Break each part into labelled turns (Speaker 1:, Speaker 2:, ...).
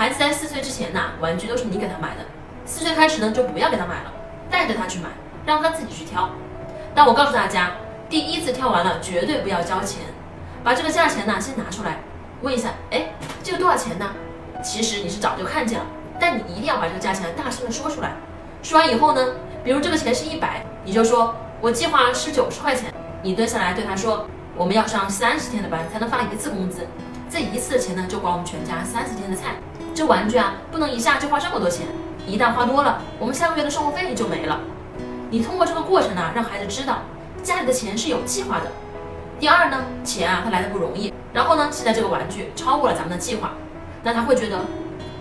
Speaker 1: 孩子在四岁之前呐，玩具都是你给他买的，四岁开始呢就不要给他买了，带着他去买，让他自己去挑。但我告诉大家，第一次挑完了绝对不要交钱，把这个价钱呢先拿出来，问一下，哎，这个多少钱呢？其实你是早就看见了，但你一定要把这个价钱大声的说出来。说完以后呢，比如这个钱是一百，你就说我计划是九十块钱。你蹲下来对他说，我们要上三十天的班才能发一次工资，这一次的钱呢就管我们全家三十天的菜。这玩具啊不能一下就花这么多钱，一旦花多了，我们下个月的生活费就没了。你通过这个过程呢，让孩子知道家里的钱是有计划的。第二呢，钱啊它来的不容易，然后呢现在这个玩具超过了咱们的计划。那他会觉得，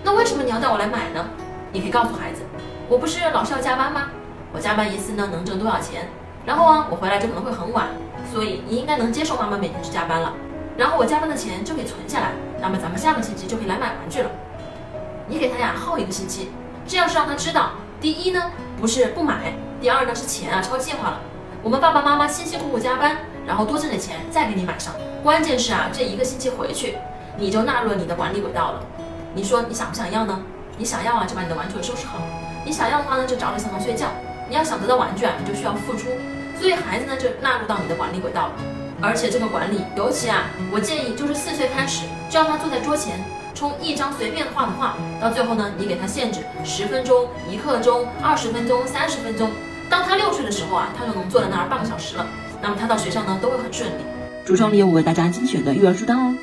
Speaker 1: 那为什么你要带我来买呢？你可以告诉孩子，我不是老是要加班吗？我加班一次呢能挣多少钱？然后啊，我回来就可能会很晚，所以你应该能接受妈妈每天去加班了。然后我加班的钱就可以存下来，那么咱们下个星期就可以来买玩具了。你给他呀耗一个星期，这样是让他知道，第一呢不是不买，第二呢是钱啊超计划了。我们爸爸妈妈辛辛苦苦加班，然后多挣点钱再给你买上。关键是啊，这一个星期回去。你就纳入了你的管理轨道了。你说你想不想要呢？你想要啊，就把你的玩具收拾好。你想要的话呢，就早点上床睡觉。你要想得到玩具啊，你就需要付出。所以孩子呢，就纳入到你的。而且这个管理，尤其啊，我建议就是四岁开始，就让他坐在桌前，从一张随便画的画，到最后呢，你给他限制十分钟、一刻钟、二十分钟、三十分钟。当他六岁的时候啊，他就能坐在那儿半个小时了。那么他到学校呢，都会很顺利。
Speaker 2: 橱窗里有我为大家精选的育儿书单哦。